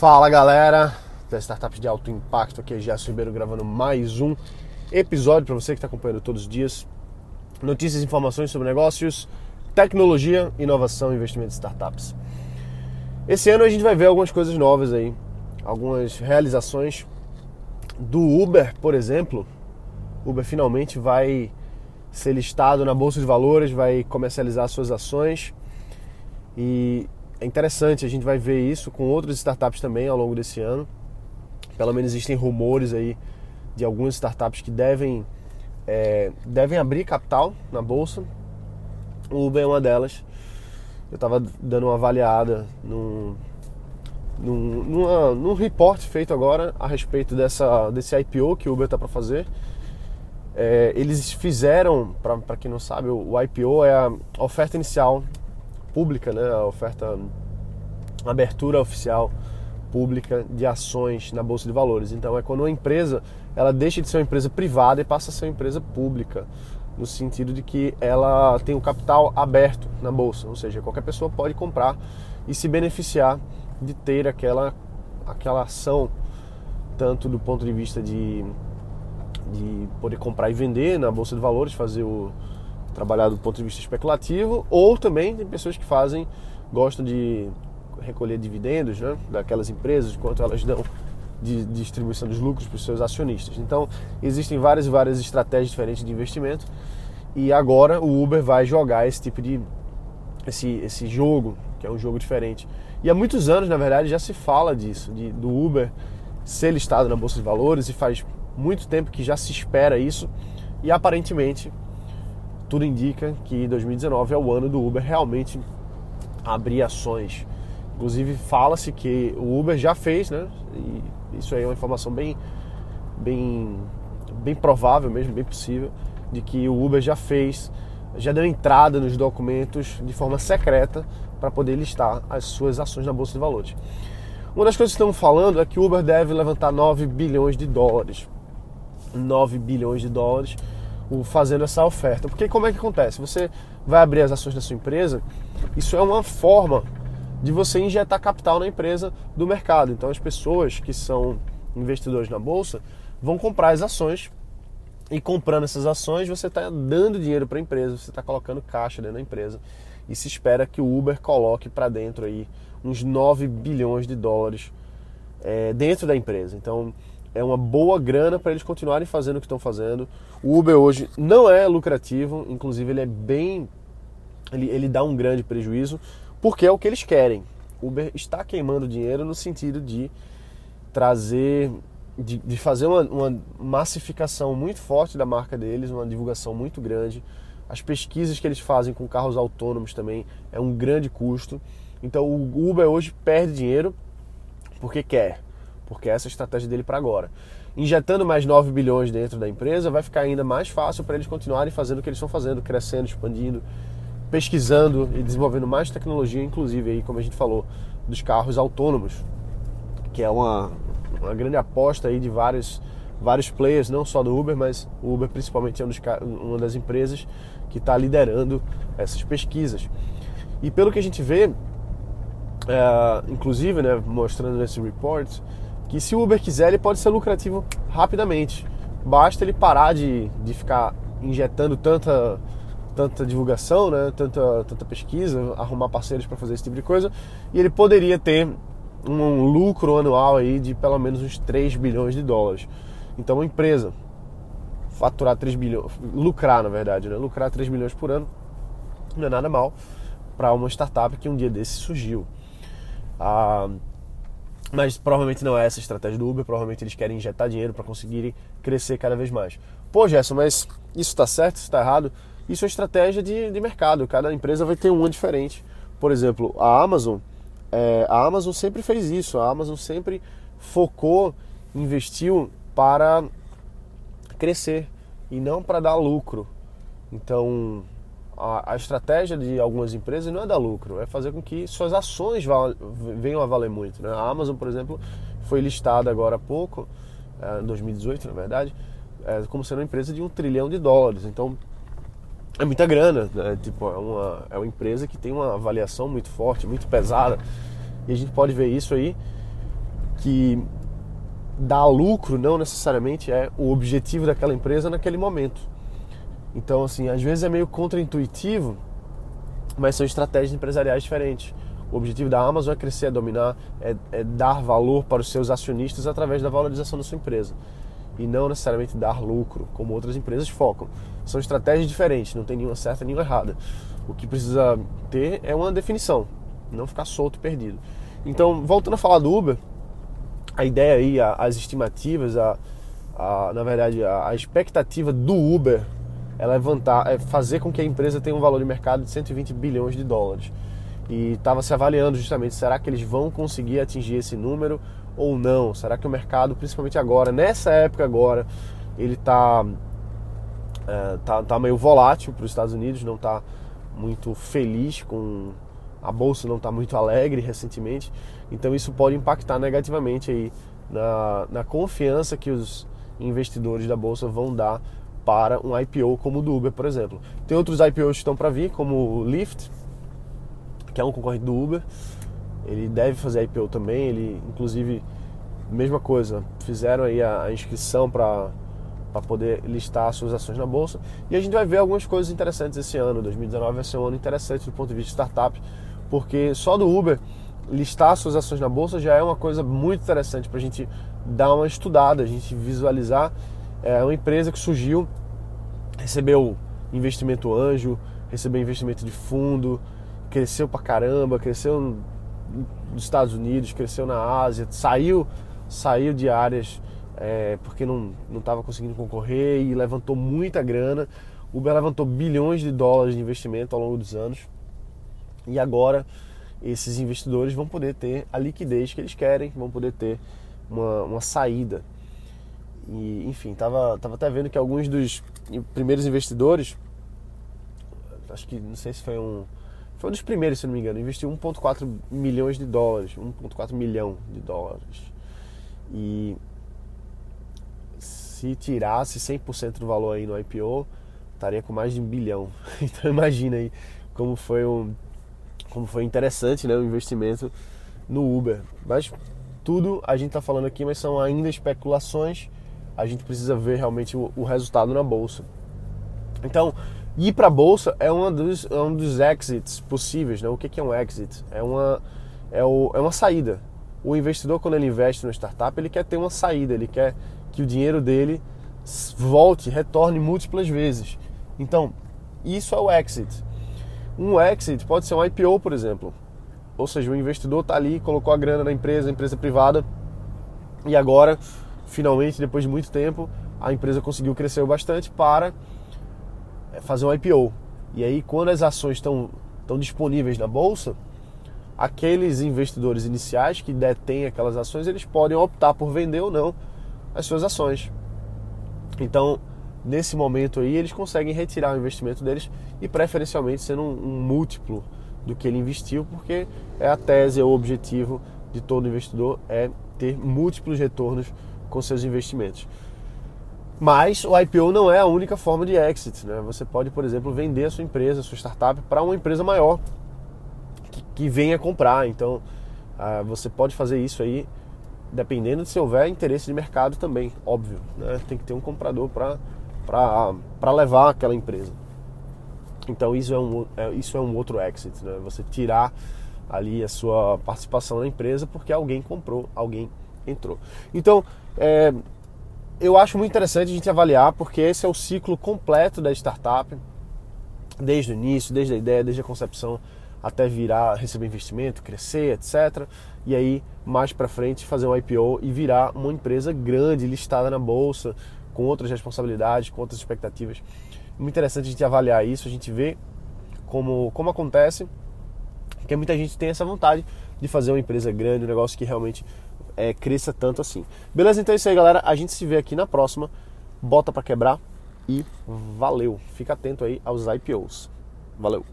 Fala galera das startups de alto impacto, aqui é Gerson Ribeiro gravando mais um episódio para você que está acompanhando todos os dias. Notícias e informações sobre negócios, tecnologia, inovação e investimento em startups. Esse ano a gente vai ver algumas coisas novas aí, algumas realizações do Uber, por exemplo. Uber finalmente vai ser listado na bolsa de valores, vai comercializar suas ações e é interessante, a gente vai ver isso com outras startups também ao longo desse ano. Pelo menos existem rumores aí de algumas startups que devem, é, devem abrir capital na bolsa. O Uber é uma delas. Eu estava dando uma avaliada num, num, numa, num report feito agora a respeito dessa, desse IPO que o Uber está para fazer. É, eles fizeram, para quem não sabe, o, o IPO é a oferta inicial pública, né, a oferta, a abertura oficial pública de ações na bolsa de valores. Então é quando uma empresa ela deixa de ser uma empresa privada e passa a ser uma empresa pública, no sentido de que ela tem o capital aberto na bolsa, ou seja, qualquer pessoa pode comprar e se beneficiar de ter aquela aquela ação tanto do ponto de vista de de poder comprar e vender na bolsa de valores, fazer o trabalhar do ponto de vista especulativo, ou também tem pessoas que fazem, gostam de recolher dividendos né, daquelas empresas, quanto elas dão de distribuição dos lucros para os seus acionistas. Então, existem várias e várias estratégias diferentes de investimento e agora o Uber vai jogar esse tipo de esse, esse jogo, que é um jogo diferente. E há muitos anos, na verdade, já se fala disso, de, do Uber ser listado na Bolsa de Valores e faz muito tempo que já se espera isso e aparentemente tudo indica que 2019 é o ano do Uber realmente abrir ações. Inclusive fala-se que o Uber já fez, né? E isso aí é uma informação bem, bem, bem provável mesmo, bem possível, de que o Uber já fez, já deu entrada nos documentos de forma secreta para poder listar as suas ações na bolsa de valores. Uma das coisas que estamos falando é que o Uber deve levantar 9 bilhões de dólares. 9 bilhões de dólares fazendo essa oferta. Porque como é que acontece? Você vai abrir as ações da sua empresa, isso é uma forma de você injetar capital na empresa do mercado. Então as pessoas que são investidores na bolsa vão comprar as ações e comprando essas ações você está dando dinheiro para a empresa, você está colocando caixa dentro da empresa e se espera que o Uber coloque para dentro aí uns 9 bilhões de dólares é, dentro da empresa. Então é uma boa grana para eles continuarem fazendo o que estão fazendo. O Uber hoje não é lucrativo, inclusive ele é bem. Ele, ele dá um grande prejuízo, porque é o que eles querem. O Uber está queimando dinheiro no sentido de trazer, de, de fazer uma, uma massificação muito forte da marca deles, uma divulgação muito grande. As pesquisas que eles fazem com carros autônomos também é um grande custo. Então o Uber hoje perde dinheiro porque quer porque essa é a estratégia dele para agora. Injetando mais 9 bilhões dentro da empresa, vai ficar ainda mais fácil para eles continuarem fazendo o que eles estão fazendo, crescendo, expandindo, pesquisando e desenvolvendo mais tecnologia, inclusive aí, como a gente falou, dos carros autônomos, que é uma, uma grande aposta aí de vários, vários players, não só do Uber, mas o Uber principalmente é um dos, uma das empresas que está liderando essas pesquisas. E pelo que a gente vê, é, inclusive, né, mostrando nesse report, que se o Uber quiser, ele pode ser lucrativo rapidamente. Basta ele parar de, de ficar injetando tanta, tanta divulgação, né, tanta, tanta pesquisa, arrumar parceiros para fazer esse tipo de coisa, e ele poderia ter um lucro anual aí de pelo menos uns 3 bilhões de dólares. Então, uma empresa faturar 3 bilhões, lucrar na verdade, né? lucrar 3 bilhões por ano não é nada mal para uma startup que um dia desse surgiu. Ah, mas provavelmente não é essa a estratégia do Uber, provavelmente eles querem injetar dinheiro para conseguirem crescer cada vez mais. Pô, Gerson, mas isso está certo, isso está errado? Isso é estratégia de, de mercado, cada empresa vai ter uma diferente. Por exemplo, a Amazon, é, a Amazon sempre fez isso, a Amazon sempre focou, investiu para crescer e não para dar lucro. Então, a, a, estratégia de algumas empresas não é dar lucro, é fazer com que suas ações venham a valer muito. Né? A Amazon, por exemplo, foi listada agora há pouco, é, em 2018 na verdade, é, como sendo uma empresa de um trilhão de dólares. Então é muita grana, né? tipo, é, uma, é uma empresa que tem uma avaliação muito forte, muito pesada. E a gente pode ver isso aí que dar lucro não necessariamente é o objetivo daquela empresa naquele momento. Então, assim, às vezes é meio contraintuitivo, mas são estratégias empresariais diferentes. O objetivo da Amazon é crescer, é dominar, é, é dar valor para os seus acionistas através da valorização da sua empresa e não necessariamente dar lucro, como outras empresas focam. São estratégias diferentes, não tem nenhuma certa nenhuma errada. O que precisa ter é uma definição, não ficar solto e perdido. Então, voltando a falar do Uber, a ideia aí, as estimativas, a, a na verdade, a, a, expectativa do Uber é levantar, é fazer com que a empresa tenha um valor de mercado de 120 bilhões de dólares. E estava se avaliando justamente, será que eles vão conseguir atingir esse número ou não? Será que o mercado, principalmente agora, nessa época agora, ele está é, tá, tá meio volátil para os Estados Unidos, não está muito feliz com a bolsa não está muito alegre recentemente, então isso pode impactar negativamente aí na, na confiança que os investidores da bolsa vão dar para um IPO como o do Uber, por exemplo. Tem outros IPOs que estão para vir, como o Lyft, que é um concorrente do Uber. Ele deve fazer IPO também, ele inclusive mesma coisa, fizeram aí a, inscrição para para poder listar suas ações na bolsa. E a gente vai ver algumas coisas interessantes esse ano. 2019 vai ser um ano interessante do ponto de vista de startup, porque só do Uber listar suas ações na bolsa já é uma coisa muito interessante para a gente dar uma estudada, a gente visualizar. É uma empresa que surgiu, recebeu investimento anjo, recebeu investimento de fundo, cresceu pra caramba, cresceu nos Estados Unidos, cresceu na Ásia, saiu, saiu de áreas é, porque não estava conseguindo concorrer e levantou muita grana. O Uber levantou bilhões de dólares de investimento ao longo dos anos e agora esses investidores vão poder ter a liquidez que eles querem, vão poder ter uma, uma saída. E, enfim, tava, tava até vendo que alguns dos primeiros investidores, acho que não sei se foi um. Foi um dos primeiros, se não me engano, investiu 1,4 milhões de dólares. 1,4 milhão de dólares. E se tirasse 100% do valor aí no IPO, estaria com mais de um bilhão. Então imagina aí como foi um, como foi interessante né, o investimento no Uber. Mas tudo a gente está falando aqui, mas são ainda especulações. A gente precisa ver realmente o, o resultado na bolsa. Então, ir para a bolsa é, uma dos, é um dos exits possíveis. Né? O que é um exit? É uma, é, o, é uma saída. O investidor, quando ele investe no startup, ele quer ter uma saída, ele quer que o dinheiro dele volte, retorne múltiplas vezes. Então, isso é o exit. Um exit pode ser um IPO, por exemplo. Ou seja, o investidor está ali, colocou a grana na empresa, empresa privada, e agora, finalmente, depois de muito tempo, a empresa conseguiu crescer bastante para é, fazer um IPO. E aí, quando as ações estão, estão disponíveis na bolsa, aqueles investidores iniciais que detêm aquelas ações, eles podem optar por vender ou não as suas ações. Então, nesse momento aí eles conseguem retirar o investimento deles e preferencialmente sendo um, um múltiplo do que ele investiu, porque é a tese, é o objetivo de todo investidor é ter múltiplos retornos com seus investimentos. Mas o IPO não é a única forma de exit. Né? Você pode, por exemplo, vender a sua empresa, a sua startup, para uma empresa maior que, que venha comprar. Então, uh, você pode fazer isso aí, dependendo de se houver interesse de mercado também, óbvio. Né? Tem que ter um comprador para para levar aquela empresa. Então isso é um, é, isso é um outro exit, né? Você tirar ali a sua participação na empresa porque alguém comprou, alguém entrou. Então, é, eu acho muito interessante a gente avaliar porque esse é o ciclo completo da startup, desde o início, desde a ideia, desde a concepção até virar, receber investimento, crescer, etc. E aí, mais para frente, fazer um IPO e virar uma empresa grande, listada na bolsa, com outras responsabilidades, com outras expectativas. Muito interessante a gente avaliar isso, a gente vê como, como acontece, que muita gente tem essa vontade de fazer uma empresa grande, um negócio que realmente é, cresça tanto assim. Beleza? Então é isso aí, galera. A gente se vê aqui na próxima. Bota para quebrar e valeu. Fica atento aí aos IPOs. Valeu.